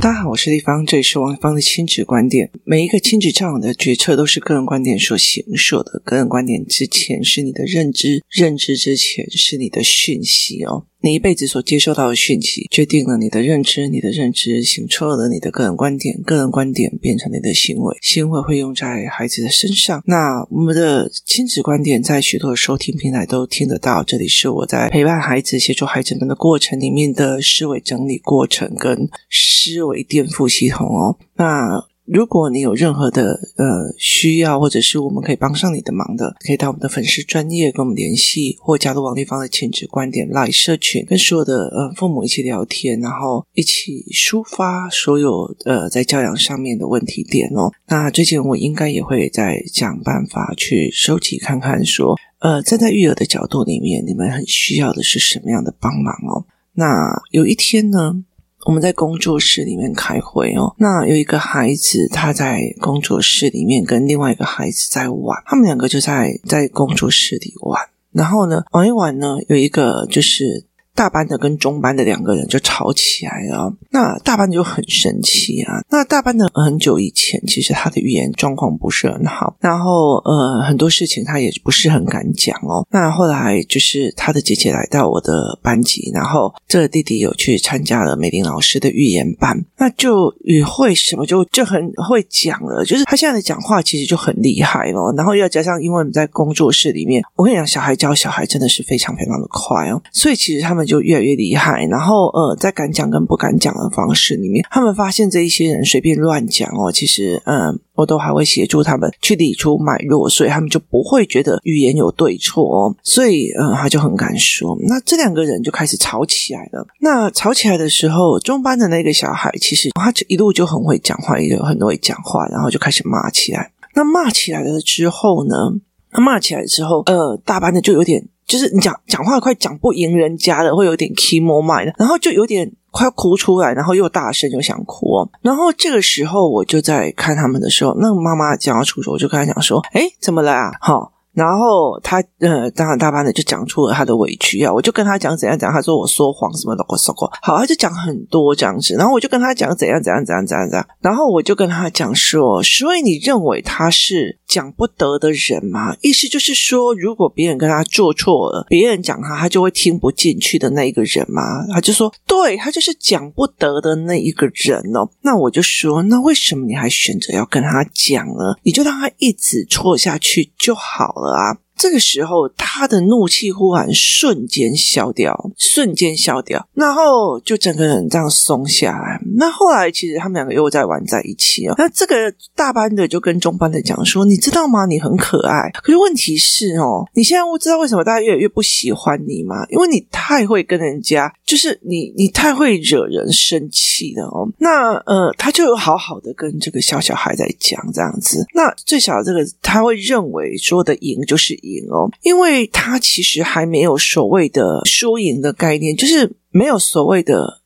大家好，我是立方，这里是王丽芳的亲子观点。每一个亲子教养的决策都是个人观点所形设的，个人观点之前是你的认知，认知之前是你的讯息哦。你一辈子所接受到的讯息，决定了你的认知，你的认知形成了你的个人观点，个人观点变成你的行为，行为会用在孩子的身上。那我们的亲子观点在许多的收听平台都听得到。这里是我在陪伴孩子、协助孩子们的过程里面的思维整理过程跟思维颠覆系统哦。那如果你有任何的呃需要，或者是我们可以帮上你的忙的，可以到我们的粉丝专业跟我们联系，或加入王立芳的亲子观点 Live 社群，跟所有的呃父母一起聊天，然后一起抒发所有呃在教养上面的问题点哦。那最近我应该也会再想办法去收集看看，说呃站在育儿的角度里面，你们很需要的是什么样的帮忙哦。那有一天呢，我们在工作室里面开会哦，那有一个孩子他在工作室里面跟另外一个孩子在玩，他们两个就在在工作室里玩，然后呢玩一玩呢，有一个就是。大班的跟中班的两个人就吵起来了，那大班就很生气啊。那大班的很久以前，其实他的语言状况不是很好，然后呃很多事情他也不是很敢讲哦。那后来就是他的姐姐来到我的班级，然后这个弟弟有去参加了美玲老师的语言班，那就语会什么就就很会讲了，就是他现在的讲话其实就很厉害哦。然后又加上，因为我们在工作室里面，我跟你讲，小孩教小孩真的是非常非常的快哦，所以其实他们。就越来越厉害，然后呃，在敢讲跟不敢讲的方式里面，他们发现这一些人随便乱讲哦，其实嗯，我都还会协助他们去理出脉络，所以他们就不会觉得语言有对错哦，所以嗯，他就很敢说。那这两个人就开始吵起来了。那吵起来的时候，中班的那个小孩其实他就一路就很会讲话，也有很会讲话，然后就开始骂起来。那骂起来了之后呢，他骂起来之后，呃，大班的就有点。就是你讲讲话快讲不赢人家了，会有点气没麦的，然后就有点快要哭出来，然后又大声又想哭。然后这个时候我就在看他们的时候，那个妈妈讲要出手，我就跟他讲说：“诶，怎么了啊？”好。然后他呃，当然大班的就讲出了他的委屈啊，我就跟他讲怎样怎样，他说我说谎什么的，我说过，好，他就讲很多这样子，然后我就跟他讲怎样怎样怎样怎样怎样，然后我就跟他讲说，所以你认为他是讲不得的人嘛？意思就是说，如果别人跟他做错了，别人讲他，他就会听不进去的那一个人嘛？他就说，对，他就是讲不得的那一个人哦。那我就说，那为什么你还选择要跟他讲呢？你就让他一直错下去就好了。啊！这个时候，他的怒气忽然瞬间消掉，瞬间消掉，然后就整个人这样松下来。那后来，其实他们两个又在玩在一起哦。那这个大班的就跟中班的讲说：“你知道吗？你很可爱。可是问题是哦，你现在不知道为什么大家越来越不喜欢你吗？因为你太会跟人家，就是你，你太会惹人生气了哦。那呃，他就有好好的跟这个小小孩在讲这样子。那最小的这个，他会认为说的赢就是赢。”哦，因为他其实还没有所谓的输赢的概念，就是没有所谓的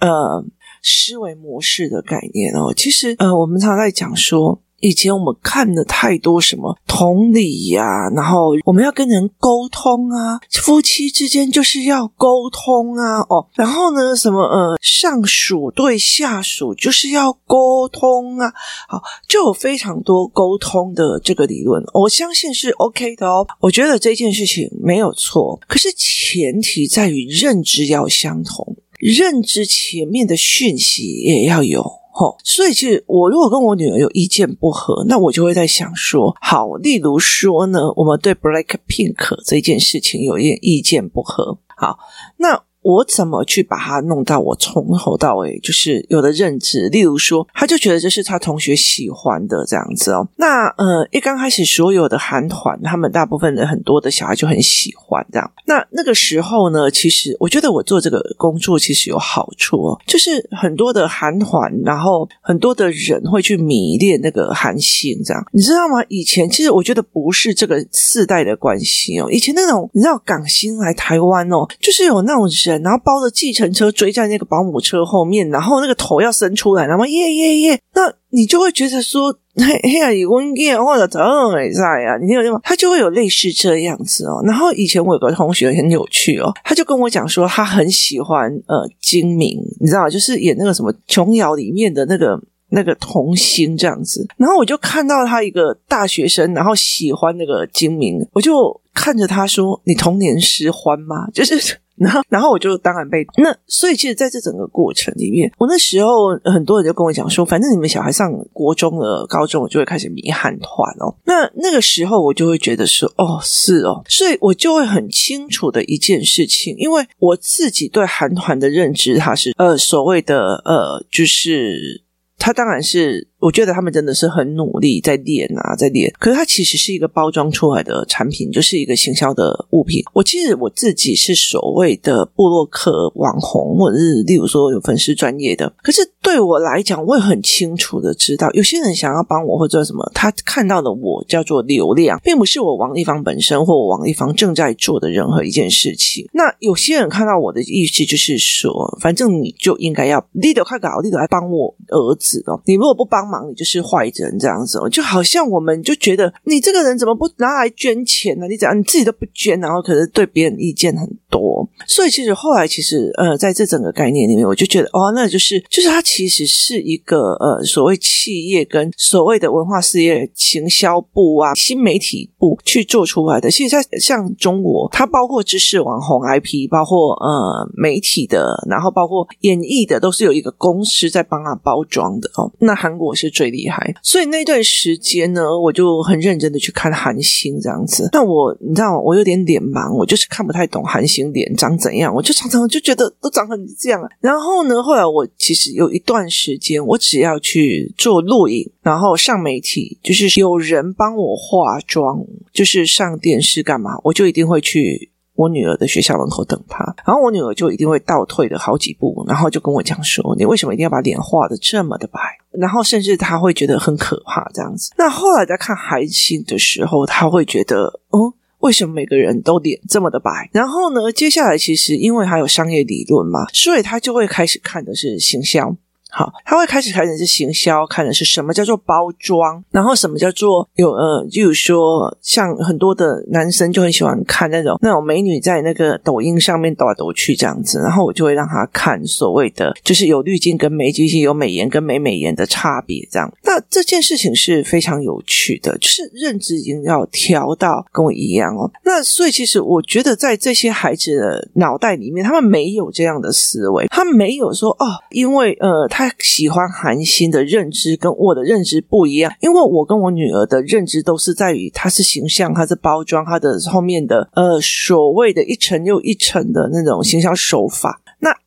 呃思维模式的概念哦。其实呃，我们常常在讲说。以前我们看了太多什么同理呀、然后我们要跟人沟通啊，夫妻之间就是要沟通啊，哦，然后呢，什么呃，上属对下属就是要沟通啊，好，就有非常多沟通的这个理论，我相信是 OK 的哦。我觉得这件事情没有错，可是前提在于认知要相同，认知前面的讯息也要有。哦，所以其实我如果跟我女儿有意见不合，那我就会在想说，好，例如说呢，我们对 Blackpink 这件事情有一点意见不合，好，那。我怎么去把他弄到我从头到尾就是有的认知？例如说，他就觉得这是他同学喜欢的这样子哦。那呃，一刚开始所有的韩团，他们大部分的很多的小孩就很喜欢这样。那那个时候呢，其实我觉得我做这个工作其实有好处哦，就是很多的韩团，然后很多的人会去迷恋那个韩星这样。你知道吗？以前其实我觉得不是这个世代的关系哦。以前那种你知道港星来台湾哦，就是有那种人。然后包着计程车追在那个保姆车后面，然后那个头要伸出来，然后耶耶耶，那你就会觉得说，嘿，嘿呀，你温健或者怎么在呀？你有没有？他就会有类似这样子哦。然后以前我有个同学很有趣哦，他就跟我讲说，他很喜欢呃金明，你知道，就是演那个什么琼瑶里面的那个那个童星这样子。然后我就看到他一个大学生，然后喜欢那个金明，我就看着他说：“你童年失欢吗？”就是。然后，然后我就当然被那，所以其实在这整个过程里面，我那时候很多人就跟我讲说，反正你们小孩上国中了、高中，我就会开始迷韩团哦。那那个时候我就会觉得说，哦，是哦，所以我就会很清楚的一件事情，因为我自己对韩团的认知，它是呃所谓的呃，就是它当然是。我觉得他们真的是很努力在练啊，在练。可是它其实是一个包装出来的产品，就是一个行销的物品。我其实我自己是所谓的部落客网红，或者是例如说有粉丝专业的。可是对我来讲，我也很清楚的知道，有些人想要帮我或者什么，他看到的我叫做流量，并不是我王丽芳本身或我王丽芳正在做的任何一件事情。那有些人看到我的意思就是说，反正你就应该要立得快搞，立得来帮我儿子哦。你如果不帮忙，你就是坏人这样子，就好像我们就觉得你这个人怎么不拿来捐钱呢？你怎样你自己都不捐，然后可是对别人意见很多，所以其实后来其实呃，在这整个概念里面，我就觉得哦，那就是就是它其实是一个呃所谓企业跟所谓的文化事业行销部啊、新媒体部去做出来的。其实，在像中国，它包括知识网红 IP，包括呃媒体的，然后包括演艺的，都是有一个公司在帮他包装的哦。那韩国是。最厉害，所以那段时间呢，我就很认真的去看韩星这样子。那我你知道，我有点脸盲，我就是看不太懂韩星脸长怎样，我就常常就觉得都长很这样。然后呢，后来我其实有一段时间，我只要去做录影，然后上媒体，就是有人帮我化妆，就是上电视干嘛，我就一定会去。我女儿的学校门口等她，然后我女儿就一定会倒退了好几步，然后就跟我讲说：“你为什么一定要把脸画的这么的白？”然后甚至她会觉得很可怕这样子。那后来在看韩星的时候，她会觉得：“哦，为什么每个人都脸这么的白？”然后呢，接下来其实因为还有商业理论嘛，所以他就会开始看的是形象。好，他会开始看的是行销，看的是什么叫做包装，然后什么叫做有呃，就说像很多的男生就很喜欢看那种那种美女在那个抖音上面抖来抖去这样子，然后我就会让他看所谓的就是有滤镜跟没滤镜，有美颜跟没美颜的差别这样。那这件事情是非常有趣的，就是认知已经要调到跟我一样哦。那所以其实我觉得在这些孩子的脑袋里面，他们没有这样的思维，他没有说哦，因为呃他。喜欢韩星的认知跟我的认知不一样，因为我跟我女儿的认知都是在于她是形象，她是包装，她的后面的呃所谓的一层又一层的那种形象手法。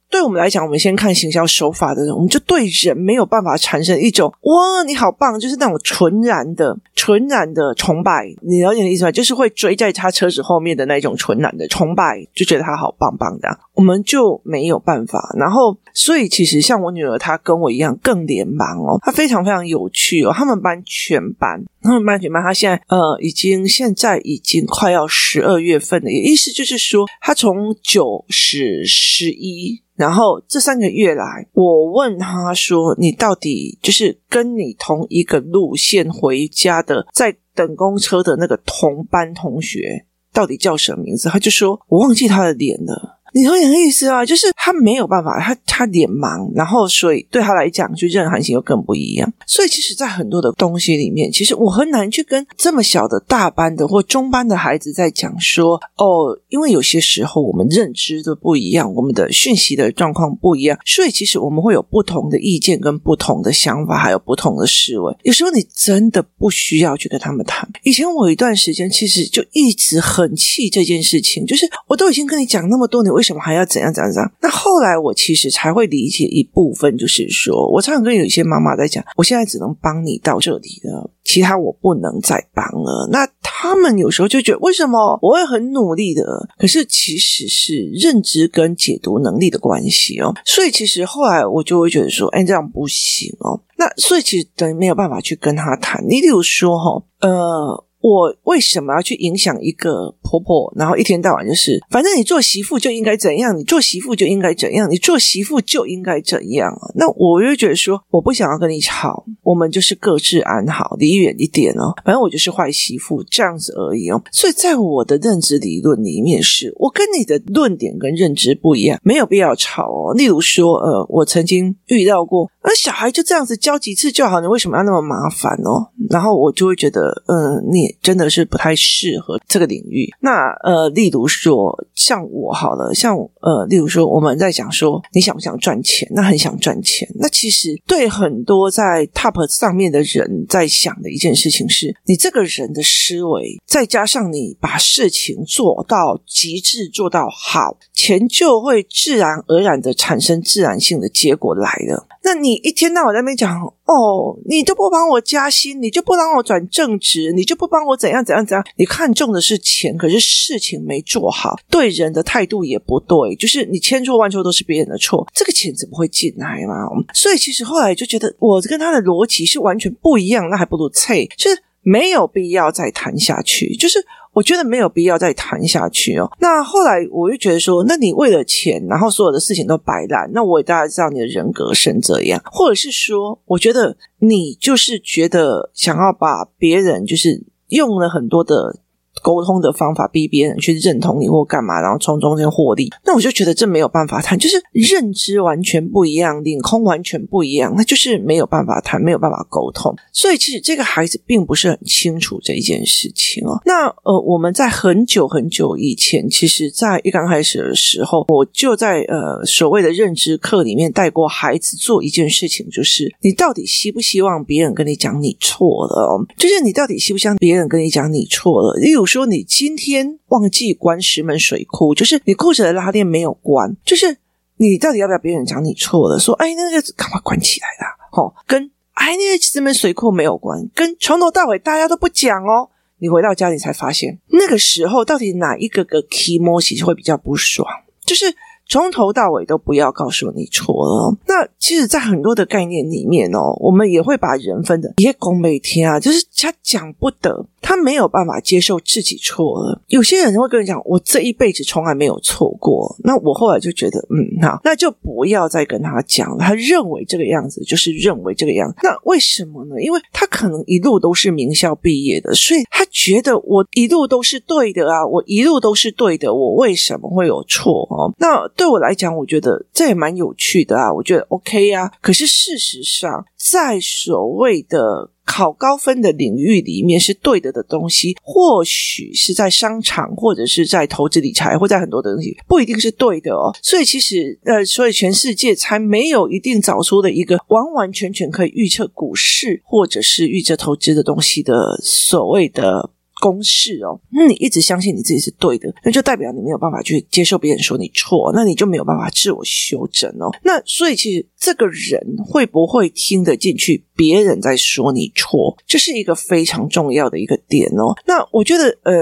对我们来讲，我们先看行销手法的人，我们就对人没有办法产生一种哇你好棒，就是那种纯然的、纯然的崇拜。你了解的意思吗？就是会追在他车子后面的那种纯然的崇拜，就觉得他好棒棒的。我们就没有办法。然后，所以其实像我女儿，她跟我一样更连忙哦，她非常非常有趣哦。他们班全班，他们班全班，她现在呃已经现在已经快要十二月份了，也意思就是说，她从九十十一。然后这三个月来，我问他说：“你到底就是跟你同一个路线回家的，在等公车的那个同班同学，到底叫什么名字？”他就说：“我忘记他的脸了。”你有意思啊，就是他没有办法，他他脸盲，然后所以对他来讲，就认韩星又更不一样。所以其实，在很多的东西里面，其实我很难去跟这么小的大班的或中班的孩子在讲说哦，因为有些时候我们认知都不一样，我们的讯息的状况不一样，所以其实我们会有不同的意见跟不同的想法，还有不同的思维。有时候你真的不需要去跟他们谈。以前我有一段时间其实就一直很气这件事情，就是我都已经跟你讲那么多年，为什什么还要怎样怎样怎样？那后来我其实才会理解一部分，就是说我常常跟有一些妈妈在讲，我现在只能帮你到这里了，其他我不能再帮了。那他们有时候就觉得，为什么我会很努力的？可是其实是认知跟解读能力的关系哦。所以其实后来我就会觉得说，哎，这样不行哦。那所以其实等于没有办法去跟他谈。你比如说哈，呃。我为什么要去影响一个婆婆？然后一天到晚就是，反正你做媳妇就应该怎样，你做媳妇就应该怎样，你做媳妇就应该怎样。那我就觉得说，我不想要跟你吵，我们就是各自安好，离远一点哦。反正我就是坏媳妇这样子而已哦。所以在我的认知理论里面是，是我跟你的论点跟认知不一样，没有必要吵哦。例如说，呃，我曾经遇到过，而小孩就这样子教几次就好，你为什么要那么麻烦哦？然后我就会觉得，嗯、你真的是不太适合这个领域。那呃，例如说，像我好了，像呃，例如说，我们在讲说，你想不想赚钱？那很想赚钱。那其实对很多在 top 上面的人在想的一件事情是，你这个人的思维，再加上你把事情做到极致，做到好，钱就会自然而然的产生自然性的结果来了。那你一天到晚在那边讲哦，你就不帮我加薪，你就不帮我转正职，你就不帮我怎样怎样怎样？你看重的是钱，可是事情没做好，对人的态度也不对，就是你千错万错都是别人的错，这个钱怎么会进来嘛？所以其实后来就觉得我跟他的逻辑是完全不一样，那还不如退，就是没有必要再谈下去，就是。我觉得没有必要再谈下去哦。那后来我就觉得说，那你为了钱，然后所有的事情都白烂，那我也大概知道你的人格是这样，或者是说，我觉得你就是觉得想要把别人就是用了很多的。沟通的方法逼别人去认同你或干嘛，然后从中间获利，那我就觉得这没有办法谈，就是认知完全不一样，领空完全不一样，那就是没有办法谈，没有办法沟通。所以其实这个孩子并不是很清楚这一件事情哦。那呃，我们在很久很久以前，其实在一刚开始的时候，我就在呃所谓的认知课里面带过孩子做一件事情，就是你到底希不希望别人跟你讲你错了哦？就是你到底希不希望别人跟你讲你错了？例如说。说你今天忘记关石门水库，就是你裤子的拉链没有关，就是你到底要不要别人讲你错了？说哎，那个赶快关起来啦！哦，跟哎那个石门水库没有关，跟从头到尾大家都不讲哦。你回到家里才发现，那个时候到底哪一个个 key emoji 会比较不爽？就是。从头到尾都不要告诉你错了。那其实，在很多的概念里面哦，我们也会把人分的，也讲每天啊，就是他讲不得，他没有办法接受自己错了。有些人会跟你讲，我这一辈子从来没有错过。那我后来就觉得，嗯，好，那就不要再跟他讲了。他认为这个样子就是认为这个样子。那为什么呢？因为他可能一路都是名校毕业的，所以他觉得我一路都是对的啊，我一路都是对的，我为什么会有错哦？那。对我来讲，我觉得这也蛮有趣的啊，我觉得 OK 啊。可是事实上，在所谓的考高分的领域里面，是对的的东西，或许是在商场，或者是在投资理财，或在很多的东西，不一定是对的哦。所以其实，呃，所以全世界才没有一定找出的一个完完全全可以预测股市或者是预测投资的东西的所谓的。公式哦，那你一直相信你自己是对的，那就代表你没有办法去接受别人说你错，那你就没有办法自我修正哦。那所以其实这个人会不会听得进去别人在说你错，这是一个非常重要的一个点哦。那我觉得，呃，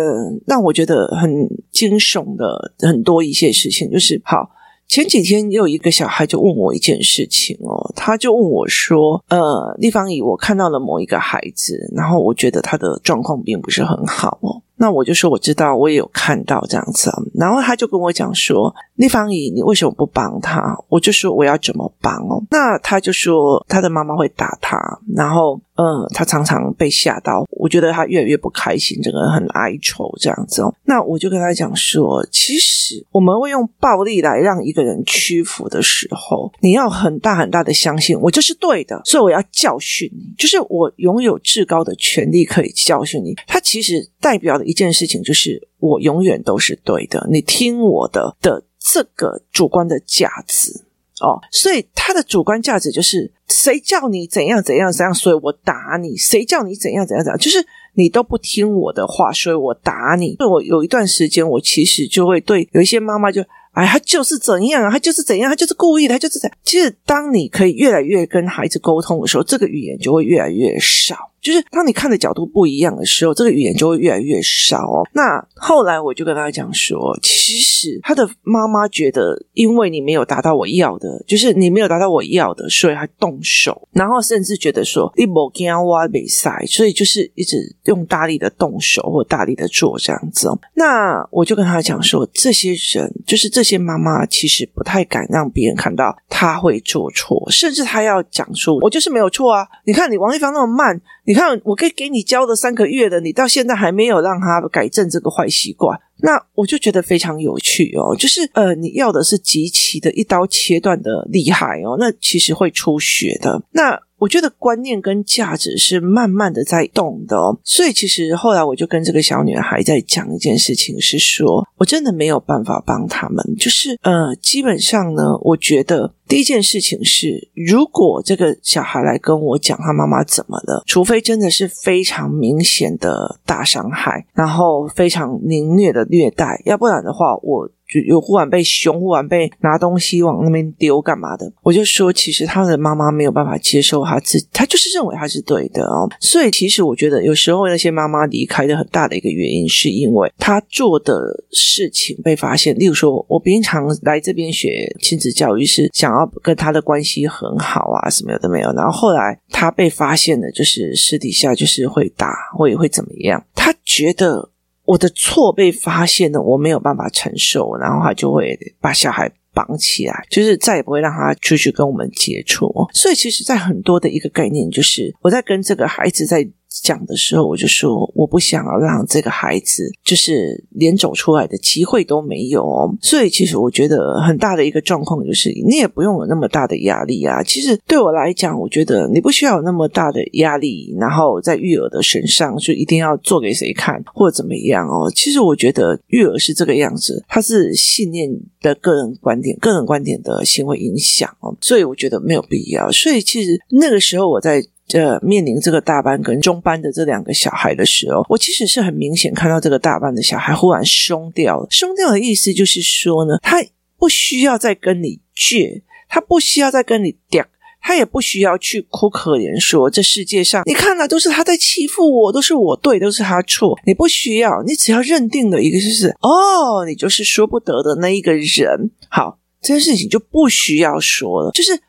让我觉得很惊悚的很多一些事情，就是好。前几天也有一个小孩就问我一件事情哦，他就问我说：“呃，立方姨，我看到了某一个孩子，然后我觉得他的状况并不是很好哦。”那我就说我知道，我也有看到这样子。然后他就跟我讲说：“丽芳姨，你为什么不帮他？”我就说我要怎么帮哦？那他就说他的妈妈会打他，然后嗯，他常常被吓到。我觉得他越来越不开心，整个人很哀愁这样子哦。那我就跟他讲说，其实我们会用暴力来让一个人屈服的时候，你要很大很大的相信我就是对的，所以我要教训你，就是我拥有至高的权利可以教训你。他其实代表的。一件事情就是，我永远都是对的，你听我的的这个主观的价值哦，所以他的主观价值就是谁叫你怎样怎样怎样，所以我打你；谁叫你怎样怎样怎样，就是你都不听我的话，所以我打你。所以我有一段时间，我其实就会对有一些妈妈就，哎，他就是怎样，他就是怎样，他就是故意的，他就是怎样。其实当你可以越来越跟孩子沟通的时候，这个语言就会越来越少。就是当你看的角度不一样的时候，这个语言就会越来越少哦。那后来我就跟他讲说，其实他的妈妈觉得，因为你没有达到我要的，就是你没有达到我要的，所以他动手，然后甚至觉得说你没跟我比赛，所以就是一直用大力的动手或大力的做这样子哦。那我就跟他讲说，这些人就是这些妈妈，其实不太敢让别人看到他会做错，甚至他要讲说，我就是没有错啊！你看你王一芳那么慢，你看我可以给你教了三个月的，你到现在还没有让他改正这个坏习惯。那我就觉得非常有趣哦，就是呃，你要的是极其的一刀切断的厉害哦，那其实会出血的。那我觉得观念跟价值是慢慢的在动的，所以其实后来我就跟这个小女孩在讲一件事情，是说我真的没有办法帮他们，就是呃，基本上呢，我觉得第一件事情是，如果这个小孩来跟我讲他妈妈怎么了，除非真的是非常明显的大伤害，然后非常凌虐的虐待，要不然的话，我。有忽然被凶，忽然被拿东西往那边丢，干嘛的？我就说，其实他的妈妈没有办法接受他自己，他就是认为他是对的哦。所以，其实我觉得有时候那些妈妈离开的很大的一个原因，是因为他做的事情被发现。例如说，我平常来这边学亲子教育，是想要跟他的关系很好啊，什么的没有。然后后来他被发现了，就是私底下就是会打，或也会怎么样。他觉得。我的错被发现了，我没有办法承受，然后他就会把小孩绑起来，就是再也不会让他出去跟我们接触。所以，其实，在很多的一个概念，就是我在跟这个孩子在。讲的时候，我就说我不想要让这个孩子就是连走出来的机会都没有哦。所以，其实我觉得很大的一个状况就是，你也不用有那么大的压力啊。其实对我来讲，我觉得你不需要有那么大的压力，然后在育儿的身上就一定要做给谁看或者怎么样哦。其实我觉得育儿是这个样子，它是信念的个人观点、个人观点的行为影响哦。所以我觉得没有必要。所以其实那个时候我在。这面临这个大班跟中班的这两个小孩的时候，我其实是很明显看到这个大班的小孩忽然松掉了。松掉的意思就是说呢，他不需要再跟你倔，他不需要再跟你嗲，他也不需要去哭可怜说这世界上你看了都是他在欺负我，都是我对，都是他错。你不需要，你只要认定了一个就是哦，你就是说不得的那一个人。好，这件事情就不需要说了，就是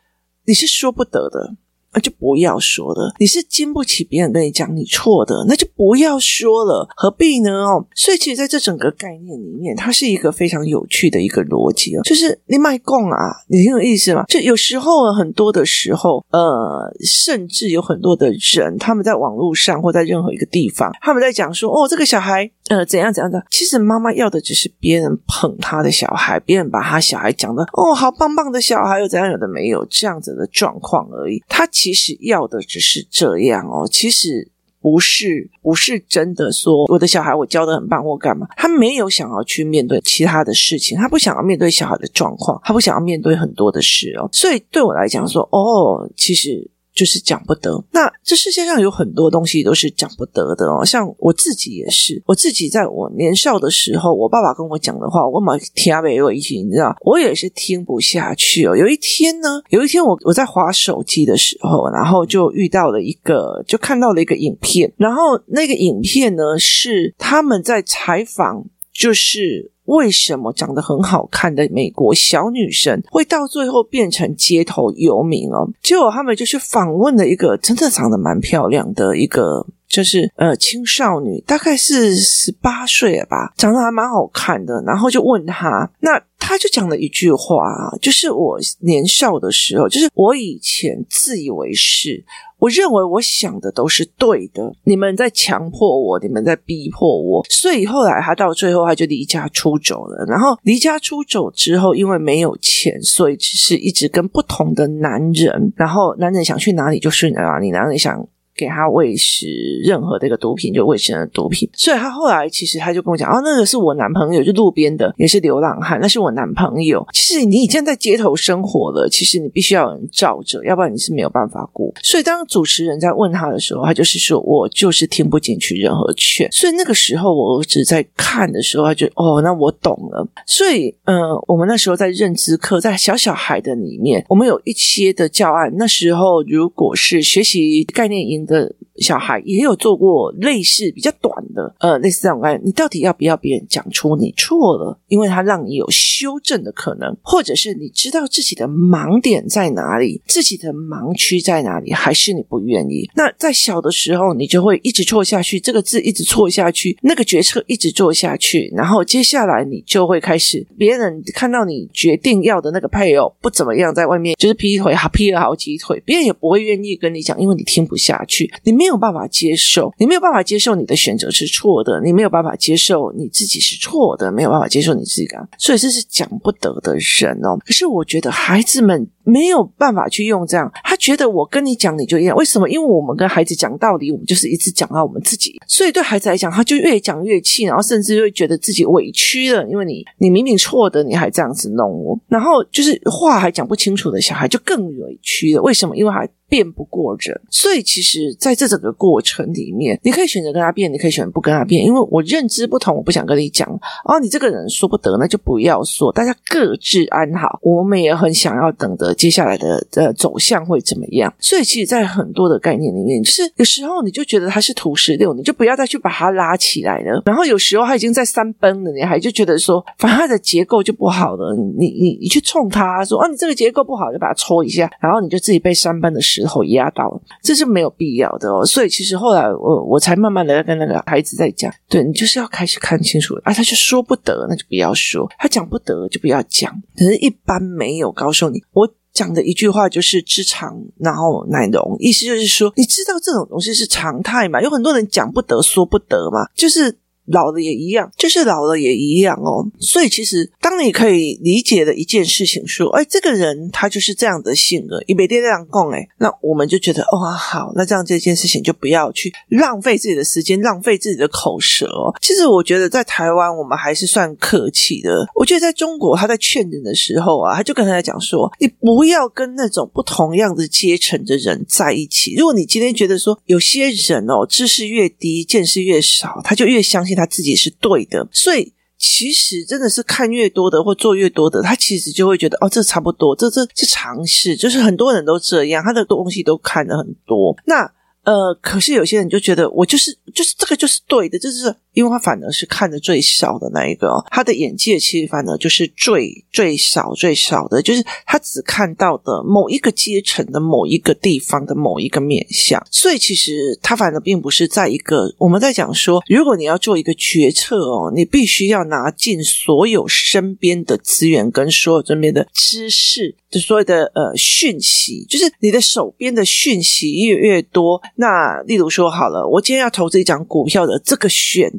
你是说不得的。那就不要说了。你是经不起别人跟你讲你错的，那就不要说了，何必呢？哦，所以其实在这整个概念里面，它是一个非常有趣的一个逻辑哦，就是你卖供啊，你听有意思吗？就有时候很多的时候，呃，甚至有很多的人，他们在网络上或在任何一个地方，他们在讲说，哦，这个小孩，呃，怎样怎样的。其实妈妈要的只是别人捧他的小孩，别人把他小孩讲的，哦，好棒棒的小孩，又怎样有的没有这样子的状况而已。他。其其实要的只是这样哦，其实不是不是真的说我的小孩我教的很棒或干嘛，他没有想要去面对其他的事情，他不想要面对小孩的状况，他不想要面对很多的事哦，所以对我来讲说哦，其实。就是讲不得。那这世界上有很多东西都是讲不得的哦，像我自己也是。我自己在我年少的时候，我爸爸跟我讲的话，我蛮听不下去，你知道，我也是听不下去哦。有一天呢，有一天我我在滑手机的时候，然后就遇到了一个，就看到了一个影片，然后那个影片呢是他们在采访，就是。为什么长得很好看的美国小女生会到最后变成街头游民哦？结果他们就去访问了一个真的长得蛮漂亮的一个，就是呃青少女，大概是十八岁了吧，长得还蛮好看的。然后就问她，那她就讲了一句话，就是我年少的时候，就是我以前自以为是。我认为我想的都是对的，你们在强迫我，你们在逼迫我，所以后来他到最后他就离家出走了。然后离家出走之后，因为没有钱，所以只是一直跟不同的男人，然后男人想去哪里就去哪里，男人想。给他喂食任何的一个毒品，就喂食的毒品。所以他后来其实他就跟我讲，哦，那个是我男朋友，就路边的，也是流浪汉，那是我男朋友。其实你已经在街头生活了，其实你必须要有人罩着，要不然你是没有办法过。所以当主持人在问他的时候，他就是说我就是听不进去任何劝。所以那个时候我儿子在看的时候，他就哦，那我懂了。所以呃，我们那时候在认知课，在小小孩的里面，我们有一些的教案。那时候如果是学习概念营。的小孩也有做过类似比较短的，呃，类似这种概念，你到底要不要别人讲出你错了？因为他让你有修正的可能，或者是你知道自己的盲点在哪里，自己的盲区在哪里，还是你不愿意？那在小的时候，你就会一直错下去，这个字一直错下去，那个决策一直做下去，然后接下来你就会开始，别人看到你决定要的那个配偶不怎么样，在外面就是劈腿，还劈了好几腿，别人也不会愿意跟你讲，因为你听不下去，你没有办法接受，你没有办法接受你的选择是错的，你没有办法接受你自己是错的，没有办法接受你自己，所以这是讲不得的人哦。可是我觉得孩子们。没有办法去用这样，他觉得我跟你讲你就一样，为什么？因为我们跟孩子讲道理，我们就是一直讲到我们自己，所以对孩子来讲，他就越讲越气，然后甚至会觉得自己委屈了，因为你你明明错的，你还这样子弄我，然后就是话还讲不清楚的小孩就更委屈了，为什么？因为还。辩不过人，所以其实在这整个过程里面，你可以选择跟他辩，你可以选择不跟他辩。因为我认知不同，我不想跟你讲。哦，你这个人说不得，那就不要说，大家各自安好。我们也很想要等着接下来的呃走向会怎么样。所以，其实，在很多的概念里面，就是有时候你就觉得他是土十六，你就不要再去把他拉起来了。然后有时候他已经在三崩了，你还就觉得说，反正他的结构就不好了。你你你去冲他说，哦，你这个结构不好，就把它戳一下，然后你就自己被三崩的石头压到，这是没有必要的哦。所以其实后来我我才慢慢的跟那个孩子在讲，对，你就是要开始看清楚啊，他就说不得，那就不要说；他讲不得，就不要讲。可是，一般没有告诉你，我讲的一句话就是知常，然后乃容，意思就是说，你知道这种东西是常态嘛？有很多人讲不得，说不得嘛，就是。老了也一样，就是老了也一样哦。所以其实，当你可以理解的一件事情说，哎，这个人他就是这样的性格，一别这样讲，哎，那我们就觉得，哦，好，那这样这件事情就不要去浪费自己的时间，浪费自己的口舌哦。其实我觉得在台湾，我们还是算客气的。我觉得在中国，他在劝人的时候啊，他就跟他讲说，你不要跟那种不同样的阶层的人在一起。如果你今天觉得说，有些人哦，知识越低，见识越少，他就越相信。他自己是对的，所以其实真的是看越多的或做越多的，他其实就会觉得哦，这差不多，这这是尝试，就是很多人都这样，他的东西都看得很多。那呃，可是有些人就觉得我就是就是这个就是对的，就是。因为他反而是看的最少的那一个，他的眼界其实反而就是最最少最少的，就是他只看到的某一个阶层的某一个地方的某一个面向，所以其实他反而并不是在一个我们在讲说，如果你要做一个决策哦，你必须要拿尽所有身边的资源跟所有身边的知识，的所有的呃讯息，就是你的手边的讯息越越多，那例如说好了，我今天要投资一张股票的这个选。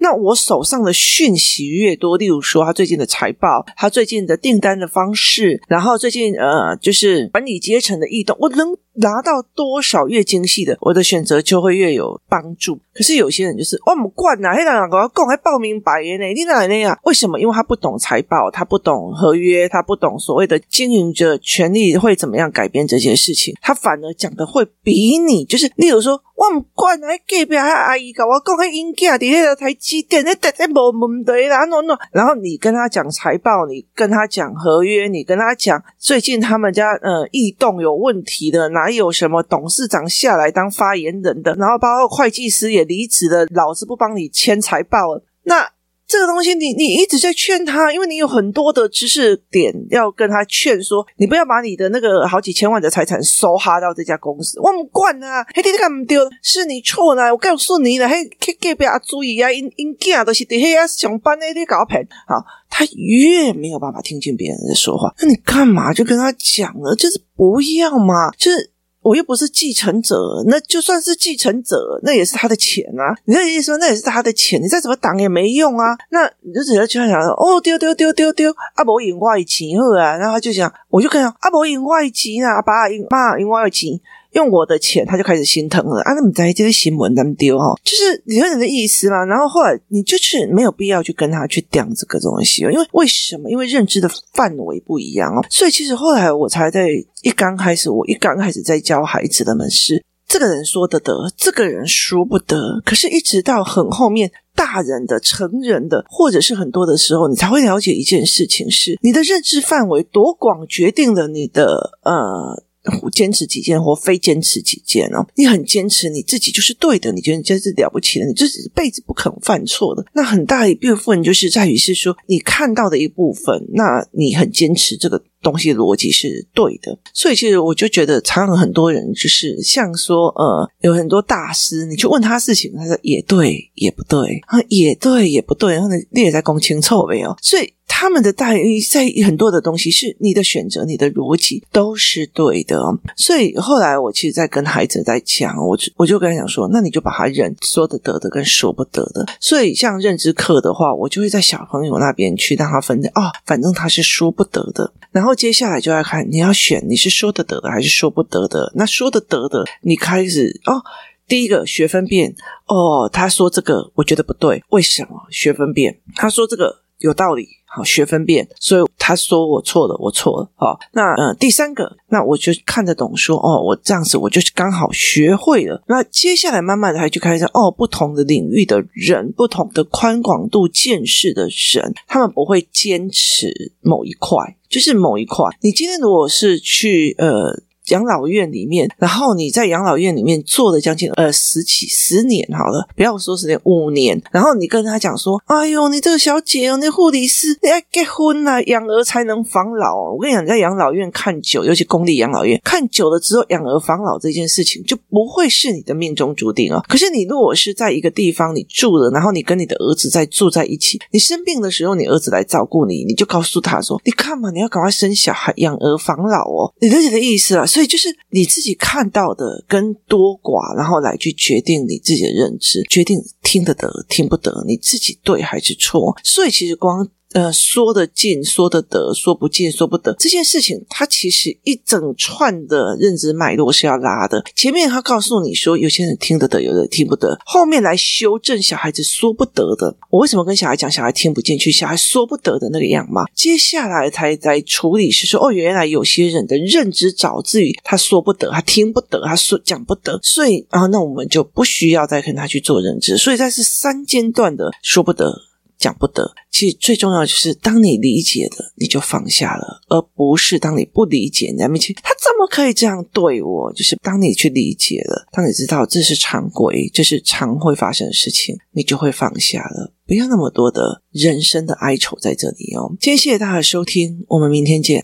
那我手上的讯息越多，例如说他最近的财报，他最近的订单的方式，然后最近呃，就是管理阶层的异动，我能拿到多少越精细的，我的选择就会越有帮助。可是有些人就是我们惯了，黑人两个讲还报名白耶呢，你哪那样？为什么？因为他不懂财报，他不懂合约，他不懂所谓的经营者权利会怎么样改变这件事情，他反而讲的会比你就是，例如说。我唔管啊！隔壁还阿姨跟我讲，还因家底下台积电，那绝对无问题啦。喏喏，然后你跟他讲财报，你跟他讲合约，你跟他讲最近他们家呃异动有问题的，哪有什么董事长下来当发言人的，然后包括会计师也离职了，老子不帮你签财报了，那。这个东西你，你你一直在劝他，因为你有很多的知识点要跟他劝说，你不要把你的那个好几千万的财产收哈到这家公司。我唔管啊，嘿，你干唔丢？是你错了，我告诉你了，嘿，给给不要注意啊，因因囝都是在遐上班的，你搞骗。好，他越没有办法听进别人的说话，那你干嘛就跟他讲了？就是不要嘛，就是。我又不是继承者，那就算是继承者，那也是他的钱啊！你的意思说，那也是他的钱，你再怎么挡也没用啊！那你就只能去想说，哦，丢丢丢丢丢，阿伯赢外钱好啊！然后他就讲，我就看到阿伯赢外钱啊，爸赢妈赢外钱。用我的钱，他就开始心疼了啊！那么在这个新闻那么丢哈，就是你有你的意思嘛。然后后来你就是没有必要去跟他去讲这个东西，因为为什么？因为认知的范围不一样哦。所以其实后来我才在一刚开始，我一刚开始在教孩子的们是这个人说得得，这个人说不得。可是，一直到很后面，大人的、成人的，或者是很多的时候，你才会了解一件事情：是你的认知范围多广，决定了你的呃。坚持己见或非坚持己见哦。你很坚持你自己就是对的，你觉得你这是了不起的，你这是一辈子不可能犯错的。那很大一部分就是在于是说你看到的一部分，那你很坚持这个。东西逻辑是对的，所以其实我就觉得，常常很多人就是像说，呃，有很多大师，你去问他事情，他说也对，也不对，啊，也对，也不对，然后你也在公清楚没有？所以。他们的待遇在很多的东西是你的选择，你的逻辑都是对的。所以后来我其实，在跟孩子在讲，我我就跟他讲说，那你就把他认说得得的跟说不得的。所以像认知课的话，我就会在小朋友那边去让他分析哦，反正他是说不得的。然后接下来就要看你要选你是说得得的还是说不得的。那说得得的，你开始哦，第一个学分辨哦，他说这个我觉得不对，为什么学分辨？他说这个有道理。好，学分辨，所以他说我错了，我错了。好，那呃，第三个，那我就看得懂说，说哦，我这样子，我就是刚好学会了。那接下来慢慢的，他就开始哦，不同的领域的人，不同的宽广度见识的人，他们不会坚持某一块，就是某一块。你今天如果是去呃。养老院里面，然后你在养老院里面做了将近呃十几十年好了，不要说十年五年，然后你跟他讲说：“哎呦，你这个小姐哦，那护理师你要结婚了，养儿才能防老。”我跟你讲，你在养老院看久，尤其公立养老院看久了之后，养儿防老这件事情就不会是你的命中注定哦。可是你如果是在一个地方你住了，然后你跟你的儿子在住在一起，你生病的时候，你儿子来照顾你，你就告诉他说：“你看嘛，你要赶快生小孩，养儿防老哦。”你理解的意思啊？所以就是你自己看到的跟多寡，然后来去决定你自己的认知，决定听得得听不得，你自己对还是错。所以其实光。呃，说得进，说得得，说不进，说不得，这件事情，它其实一整串的认知脉络是要拉的。前面他告诉你说，有些人听得得，有人听不得，后面来修正小孩子说不得的。我为什么跟小孩讲，小孩听不进去，小孩说不得的那个样貌？接下来才在处理是说，哦，原来有些人的认知早自于他说不得，他听不得，他说讲不得，所以啊，那我们就不需要再跟他去做认知。所以这是三阶段的说不得。讲不得，其实最重要的就是，当你理解了，你就放下了，而不是当你不理解，你还没去，他怎么可以这样对我？就是当你去理解了，当你知道这是常规，这是常会发生的事情，你就会放下了，不要那么多的人生的哀愁在这里哦。今天谢谢大家的收听，我们明天见。